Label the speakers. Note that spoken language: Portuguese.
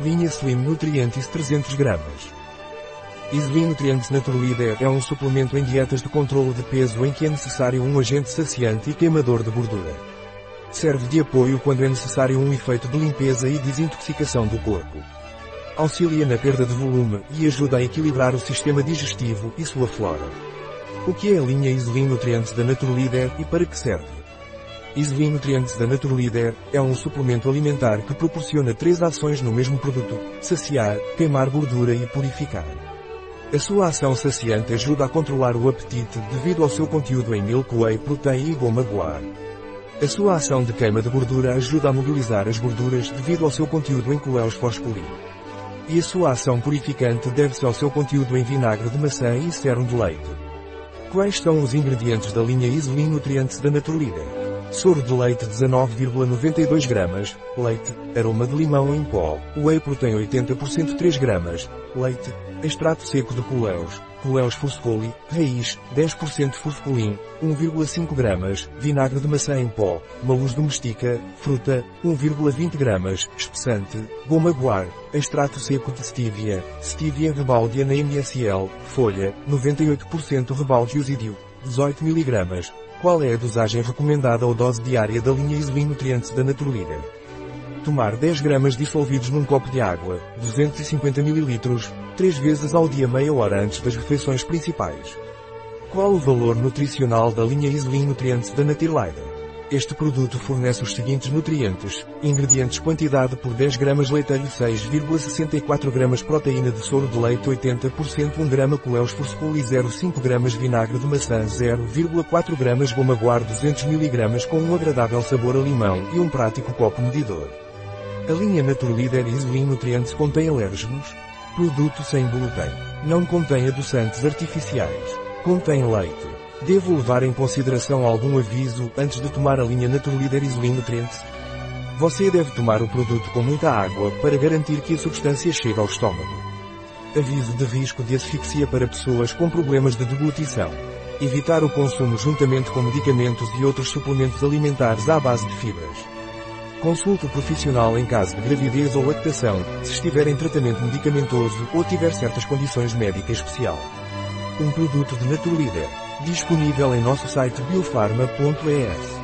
Speaker 1: Linha Slim Nutrientes 300 gramas. Slim Nutrientes Naturleader é um suplemento em dietas de controlo de peso em que é necessário um agente saciante e queimador de gordura. Serve de apoio quando é necessário um efeito de limpeza e desintoxicação do corpo. Auxilia na perda de volume e ajuda a equilibrar o sistema digestivo e sua flora. O que é a linha Isolin Nutrientes da Naturleader e para que serve? Isolin Nutrientes da Naturleader é um suplemento alimentar que proporciona três ações no mesmo produto: saciar, queimar gordura e purificar. A sua ação saciante ajuda a controlar o apetite devido ao seu conteúdo em milk whey protein e goma guar. A sua ação de queima de gordura ajuda a mobilizar as gorduras devido ao seu conteúdo em coléus fosfolídeos. E a sua ação purificante deve-se ao seu conteúdo em vinagre de maçã e sérum de leite. Quais são os ingredientes da linha Isolin Nutrientes da Naturlida? Soro de leite 19,92 gramas, leite, aroma de limão em pó, whey protein 80% 3 gramas, leite, extrato seco de coléus, coléus foscoli, raiz, 10% foscolin, 1,5 gramas, vinagre de maçã em pó, maluz domestica, fruta, 1,20 gramas, espessante, goma guar, extrato seco de stevia, stevia rebaldia na MSL, folha, 98% rebalde osídio, 18 mg, qual é a dosagem recomendada ou dose diária da linha Isolin Nutrientes da Naturlida? Tomar 10 gramas dissolvidos num copo de água, 250 ml, 3 vezes ao dia meia hora antes das refeições principais. Qual o valor nutricional da linha Isolin Nutrientes da Naturlida? Este produto fornece os seguintes nutrientes, ingredientes quantidade por 10 gramas leitelho 6,64 gramas proteína de soro de leite 80% 1 grama coléus foscoli 0,5 gramas vinagre de maçã 0,4 gramas goma guar 200 mg com um agradável sabor a limão e um prático copo medidor. A linha Naturleader Isolin Nutrientes contém alérgenos? Produto sem glúten. Não contém adoçantes artificiais. Contém leite. Devo levar em consideração algum aviso antes de tomar a linha Naturleader Isolin Nutrients? Você deve tomar o produto com muita água para garantir que a substância chegue ao estômago. Aviso de risco de asfixia para pessoas com problemas de deglutição. Evitar o consumo juntamente com medicamentos e outros suplementos alimentares à base de fibras. Consulte o profissional em caso de gravidez ou lactação, se estiver em tratamento medicamentoso ou tiver certas condições médicas especial. Um produto de Naturleader. Disponível em nosso site biofarma.es.